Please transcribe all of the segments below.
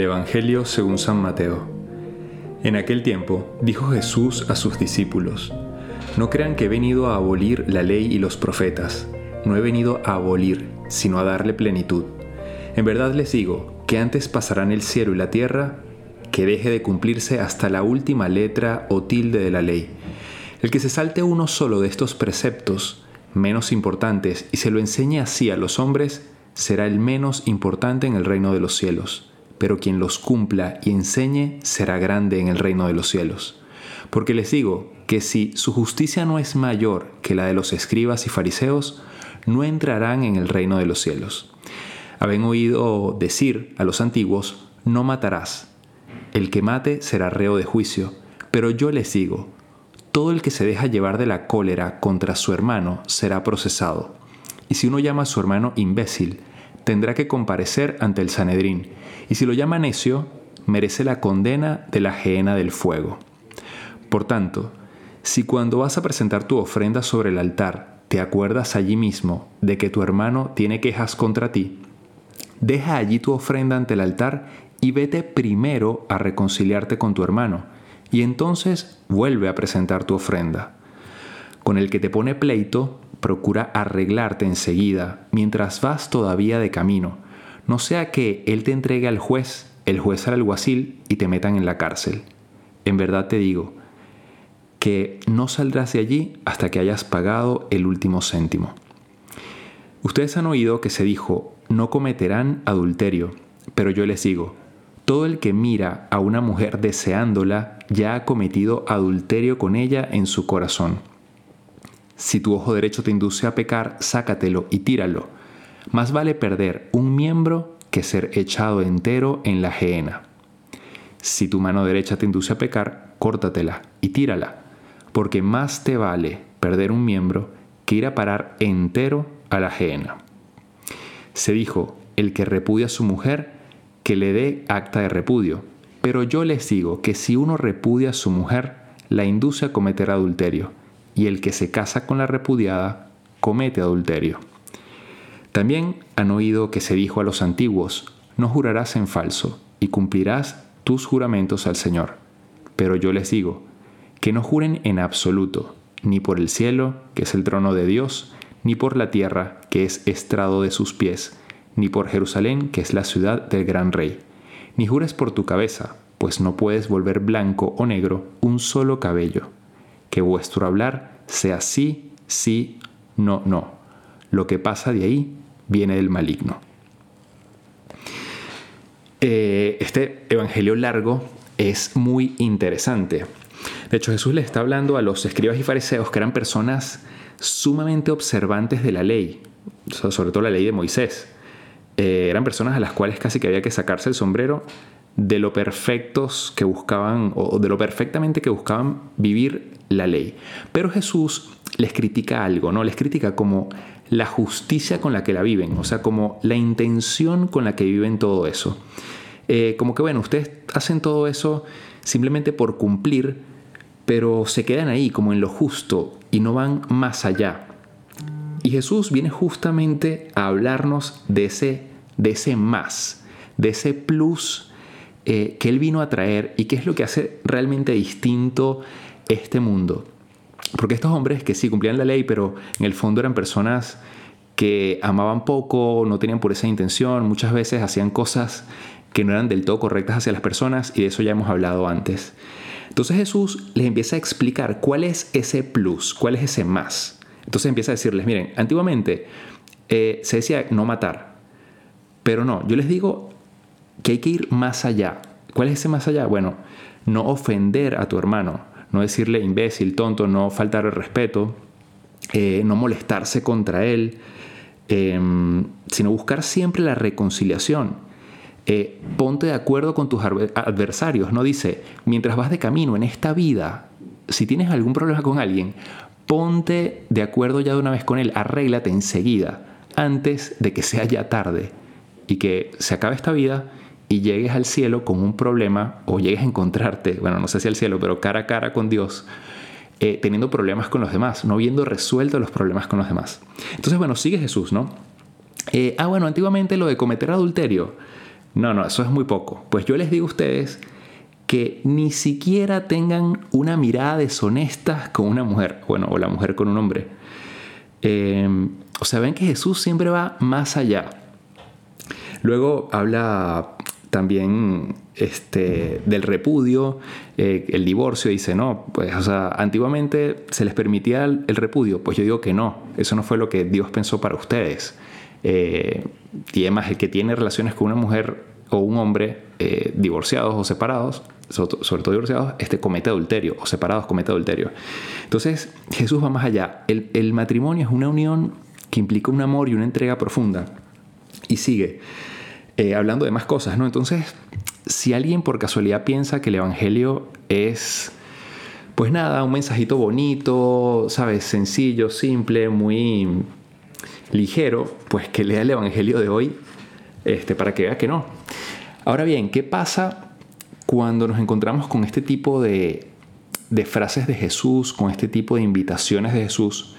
Evangelio según San Mateo. En aquel tiempo dijo Jesús a sus discípulos, No crean que he venido a abolir la ley y los profetas, no he venido a abolir, sino a darle plenitud. En verdad les digo que antes pasarán el cielo y la tierra que deje de cumplirse hasta la última letra o tilde de la ley. El que se salte uno solo de estos preceptos menos importantes y se lo enseñe así a los hombres, será el menos importante en el reino de los cielos pero quien los cumpla y enseñe será grande en el reino de los cielos. Porque les digo que si su justicia no es mayor que la de los escribas y fariseos, no entrarán en el reino de los cielos. Habéis oído decir a los antiguos, no matarás. El que mate será reo de juicio. Pero yo les digo, todo el que se deja llevar de la cólera contra su hermano será procesado. Y si uno llama a su hermano imbécil, tendrá que comparecer ante el Sanedrín, y si lo llama necio, merece la condena de la gehenna del fuego. Por tanto, si cuando vas a presentar tu ofrenda sobre el altar te acuerdas allí mismo de que tu hermano tiene quejas contra ti, deja allí tu ofrenda ante el altar y vete primero a reconciliarte con tu hermano, y entonces vuelve a presentar tu ofrenda. Con el que te pone pleito, procura arreglarte enseguida, mientras vas todavía de camino, no sea que él te entregue al juez, el juez al alguacil y te metan en la cárcel. En verdad te digo, que no saldrás de allí hasta que hayas pagado el último céntimo. Ustedes han oído que se dijo, no cometerán adulterio, pero yo les digo, todo el que mira a una mujer deseándola ya ha cometido adulterio con ella en su corazón. Si tu ojo derecho te induce a pecar, sácatelo y tíralo. Más vale perder un miembro que ser echado entero en la gehenna. Si tu mano derecha te induce a pecar, córtatela y tírala, porque más te vale perder un miembro que ir a parar entero a la gehenna. Se dijo, el que repudia a su mujer, que le dé acta de repudio. Pero yo les digo que si uno repudia a su mujer, la induce a cometer adulterio y el que se casa con la repudiada comete adulterio. También han oído que se dijo a los antiguos, no jurarás en falso, y cumplirás tus juramentos al Señor. Pero yo les digo, que no juren en absoluto, ni por el cielo, que es el trono de Dios, ni por la tierra, que es estrado de sus pies, ni por Jerusalén, que es la ciudad del gran rey. Ni jures por tu cabeza, pues no puedes volver blanco o negro un solo cabello que vuestro hablar sea sí, sí, no, no. Lo que pasa de ahí viene del maligno. Eh, este evangelio largo es muy interesante. De hecho, Jesús le está hablando a los escribas y fariseos que eran personas sumamente observantes de la ley, sobre todo la ley de Moisés. Eh, eran personas a las cuales casi que había que sacarse el sombrero de lo perfectos que buscaban o de lo perfectamente que buscaban vivir la ley. Pero Jesús les critica algo, ¿no? Les critica como la justicia con la que la viven, o sea, como la intención con la que viven todo eso. Eh, como que, bueno, ustedes hacen todo eso simplemente por cumplir, pero se quedan ahí, como en lo justo, y no van más allá. Y Jesús viene justamente a hablarnos de ese, de ese más, de ese plus eh, que Él vino a traer y qué es lo que hace realmente distinto este mundo. Porque estos hombres que sí cumplían la ley, pero en el fondo eran personas que amaban poco, no tenían por esa intención, muchas veces hacían cosas que no eran del todo correctas hacia las personas y de eso ya hemos hablado antes. Entonces Jesús les empieza a explicar cuál es ese plus, cuál es ese más. Entonces empieza a decirles, miren, antiguamente eh, se decía no matar, pero no, yo les digo que hay que ir más allá. ¿Cuál es ese más allá? Bueno, no ofender a tu hermano, no decirle imbécil, tonto, no faltar el respeto, eh, no molestarse contra él, em, sino buscar siempre la reconciliación. Eh, ponte de acuerdo con tus adversarios, no dice, mientras vas de camino en esta vida, si tienes algún problema con alguien, ponte de acuerdo ya de una vez con él, arréglate enseguida, antes de que sea ya tarde y que se acabe esta vida y llegues al cielo con un problema o llegues a encontrarte, bueno, no sé si al cielo, pero cara a cara con Dios, eh, teniendo problemas con los demás, no viendo resuelto los problemas con los demás. Entonces, bueno, sigue Jesús, ¿no? Eh, ah, bueno, antiguamente lo de cometer adulterio. No, no, eso es muy poco. Pues yo les digo a ustedes que ni siquiera tengan una mirada deshonesta con una mujer, bueno, o la mujer con un hombre. Eh, o sea, ven que Jesús siempre va más allá. Luego habla también este, del repudio, eh, el divorcio, dice, no, pues, o sea, antiguamente se les permitía el, repudio, pues yo digo que no, eso no fue lo que Dios pensó para ustedes. Eh, y además, el que tiene relaciones con una mujer o un hombre eh, divorciados o separados, sobre todo divorciados, este comete adulterio, o separados comete adulterio. Entonces, Jesús va más allá. El, el matrimonio es una unión que implica un amor y una entrega profunda. Y sigue. Eh, hablando de más cosas, ¿no? Entonces, si alguien por casualidad piensa que el Evangelio es, pues nada, un mensajito bonito, ¿sabes? Sencillo, simple, muy ligero, pues que lea el Evangelio de hoy este, para que vea que no. Ahora bien, ¿qué pasa cuando nos encontramos con este tipo de, de frases de Jesús, con este tipo de invitaciones de Jesús?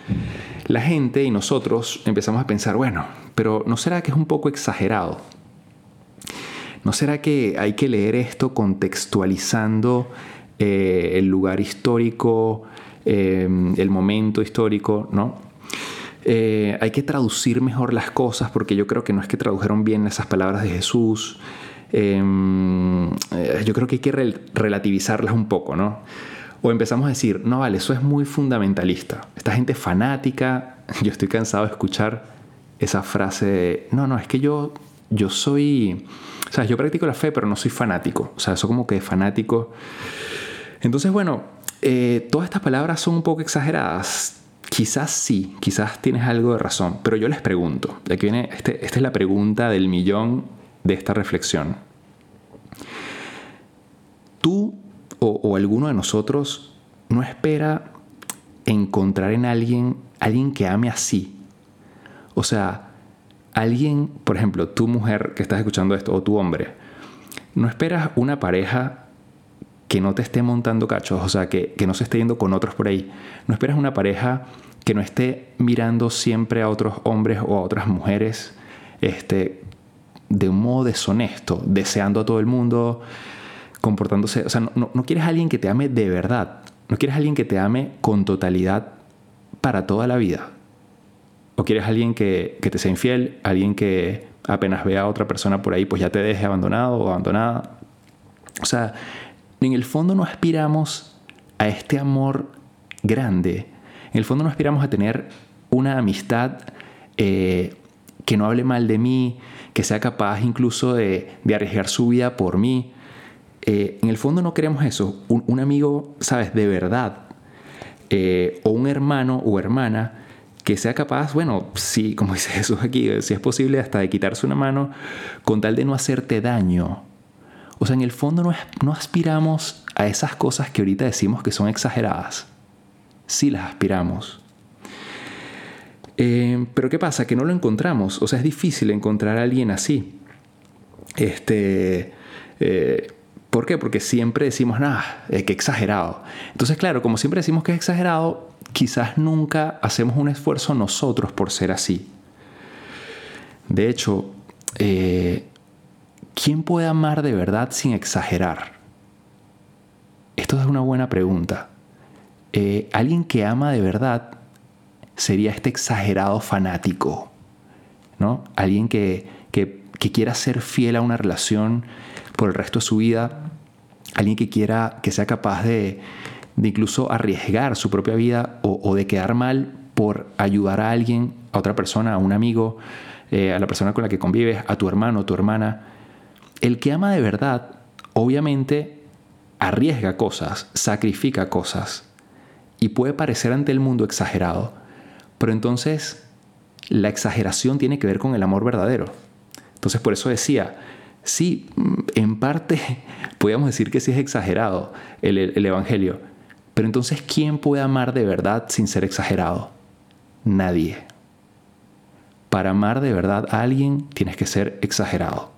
La gente y nosotros empezamos a pensar, bueno, pero ¿no será que es un poco exagerado? ¿No será que hay que leer esto contextualizando eh, el lugar histórico, em, el momento histórico, ¿no? Eh, hay que traducir mejor las cosas porque yo creo que no es que tradujeron bien esas palabras de Jesús. Eh, yo creo que hay que relativizarlas un poco, ¿no? O empezamos a decir, no vale, eso es muy fundamentalista. Esta gente fanática, yo estoy cansado de escuchar esa frase de, no, no, es que yo, yo soy o sea, yo practico la fe, pero no soy fanático. O sea, eso como que fanático. Entonces, bueno, eh, todas estas palabras son un poco exageradas. Quizás sí, quizás tienes algo de razón, pero yo les pregunto, aquí viene, este, esta es la pregunta del millón de esta reflexión. ¿Tú o, o alguno de nosotros no espera encontrar en alguien, alguien que ame así? O sea, alguien, por ejemplo, tu mujer que estás escuchando esto o tu hombre, no esperas una pareja que no te esté montando cachos, o sea, que, no se esté yendo con otros por ahí. No esperas una pareja que no esté mirando siempre a otros hombres o a otras mujeres este, de un modo deshonesto, deseando a todo el mundo, comportándose. O sea, no, no quieres a alguien que te ame de verdad. No quieres a alguien que te ame con totalidad para toda la vida. ¿O quieres alguien que, te sea infiel? Alguien que apenas vea a otra persona por ahí, pues ya te deje abandonado o abandonada. O sea, en el fondo no aspiramos a este amor grande. En el fondo no aspiramos a tener una amistad eh, que no hable mal de mí, que sea capaz incluso de, arriesgar su vida por mí. Eh, en el fondo no queremos eso. Un, amigo, ¿sabes? De verdad. Eh, o un hermano o hermana que sea capaz, bueno, sí, como dice Jesús aquí, si es posible hasta de quitarse una mano con tal de no hacerte daño. O sea, en el fondo no, no aspiramos a esas cosas que ahorita decimos que son exageradas. Sí las aspiramos. Eh, pero ¿qué pasa? Que no lo encontramos. O sea, es difícil encontrar a alguien así. Este, eh, ¿Por qué? Porque siempre decimos, nada, eh, que exagerado. Entonces, claro, como siempre decimos que es exagerado, quizás nunca hacemos un esfuerzo nosotros por ser así. De hecho, eh, ¿quién puede amar de verdad sin exagerar? Esto es una buena pregunta. Eh, alguien que ama de verdad sería este exagerado fanático, ¿no? Alguien que, que, quiera ser fiel a una relación por el resto de su vida, alguien que quiera, que sea capaz de, de incluso arriesgar su propia vida o, de quedar mal por ayudar a alguien, a otra persona, a un amigo, eh, a la persona con la que convives, a tu hermano, tu hermana. El que ama de verdad, obviamente, arriesga cosas, sacrifica cosas y puede parecer ante el mundo exagerado, pero entonces la exageración tiene que ver con el amor verdadero. Entonces por eso decía, sí, en parte podríamos decir que sí es exagerado el Evangelio, pero entonces, ¿quién puede amar de verdad sin ser exagerado? Nadie. Para amar de verdad a alguien tienes que ser exagerado.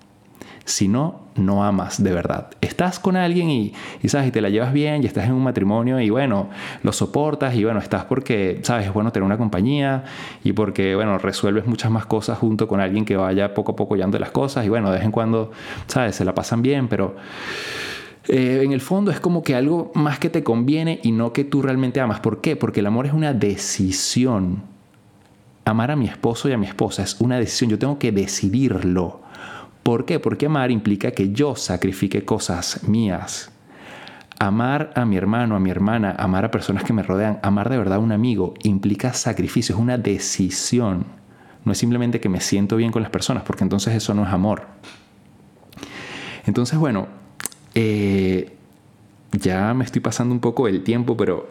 Si no, no amas de verdad. Estás con alguien y, sabes, y te la llevas bien y estás en un matrimonio y bueno, lo soportas y bueno, estás porque, sabes, es bueno tener una compañía y porque, bueno, resuelves muchas más cosas junto con alguien que vaya poco a poco de las cosas y bueno, de vez en cuando, sabes, se la pasan bien, pero... Eh, en el fondo es como que algo más que te conviene y no que tú realmente amas. ¿Por qué? Porque el amor es una decisión. Amar a mi esposo y a mi esposa es una decisión. Yo tengo que decidirlo. ¿Por qué? Porque amar implica que yo sacrifique cosas mías. Amar a mi hermano, a mi hermana, amar a personas que me rodean, amar de verdad a un amigo implica sacrificio, es una decisión. No es simplemente que me siento bien con las personas, porque entonces eso no es amor. Entonces, bueno, eh, ya me estoy pasando un poco el tiempo, pero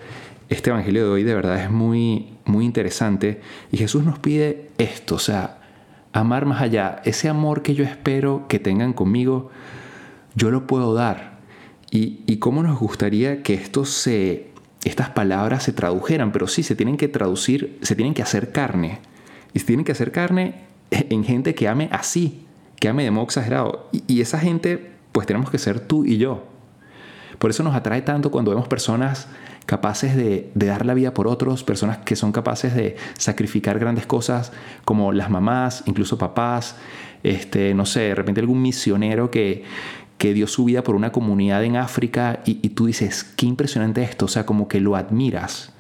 este evangelio de hoy de verdad es muy, muy interesante. Y Jesús nos pide esto, o sea, amar más allá, ese amor que yo espero que tengan conmigo, yo lo puedo dar. Y, y cómo nos gustaría que esto se, estas palabras se tradujeran, pero sí, se tienen que traducir, se tienen que hacer carne. Y se tienen que hacer carne en gente que ame así, que ame de modo exagerado. Y, y esa gente, pues tenemos que ser tú y yo. Por eso nos atrae tanto cuando vemos personas capaces de, dar la vida por otros, personas que son capaces de sacrificar grandes cosas como las mamás, incluso papás, este, no sé, de repente algún misionero que, que dio su vida por una comunidad en África y, tú dices, qué impresionante esto, o sea, como que lo admiras,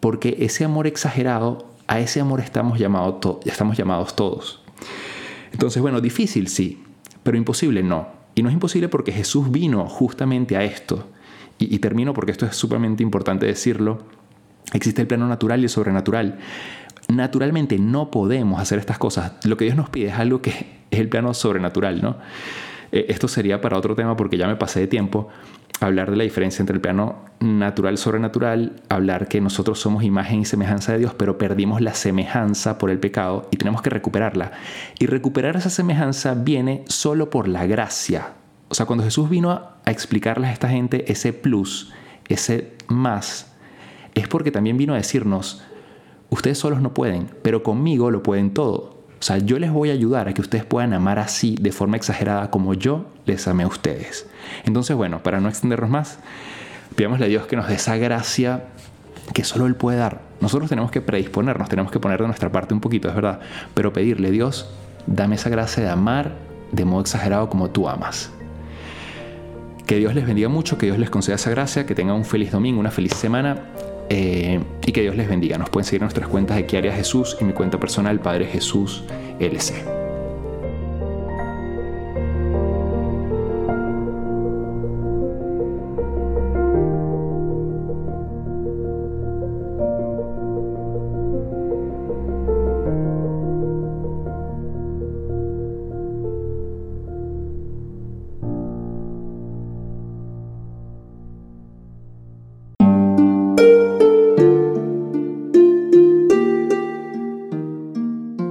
porque ese amor exagerado, a ese amor estamos, estamos llamados todos. Entonces, bueno, difícil sí, pero imposible no. Y no es imposible porque Jesús vino justamente a esto y, termino porque esto es sumamente importante decirlo, existe el plano natural y el sobrenatural. Naturalmente no podemos hacer estas cosas. Lo que Dios nos pide es algo que es el plano sobrenatural, ¿no? Eh, esto sería para otro tema porque ya me pasé de tiempo hablar de la diferencia entre el plano natural sobrenatural, hablar que nosotros somos imagen y semejanza de Dios, pero perdimos la semejanza por el pecado y tenemos que recuperarla. Y recuperar esa semejanza viene solo por la gracia, o sea, cuando Jesús vino a, explicarles a esta gente ese plus, ese más, es porque también vino a decirnos, ustedes solos no pueden, pero conmigo lo pueden todo. O sea, yo les voy a ayudar a que ustedes puedan amar así, de forma exagerada, como yo les amé a ustedes. Entonces, bueno, para no extendernos más, pidámosle a Dios que nos dé esa gracia que solo Él puede dar. Nosotros tenemos que predisponernos, tenemos que poner de nuestra parte un poquito, es verdad, pero pedirle, Dios, dame esa gracia de amar de modo exagerado como tú amas. Que Dios les bendiga mucho, que Dios les conceda esa gracia, que tengan un feliz domingo, una feliz semana eh, y que Dios les bendiga. Nos pueden seguir en nuestras cuentas de Kiaria Jesús y mi cuenta personal Padre Jesús LC.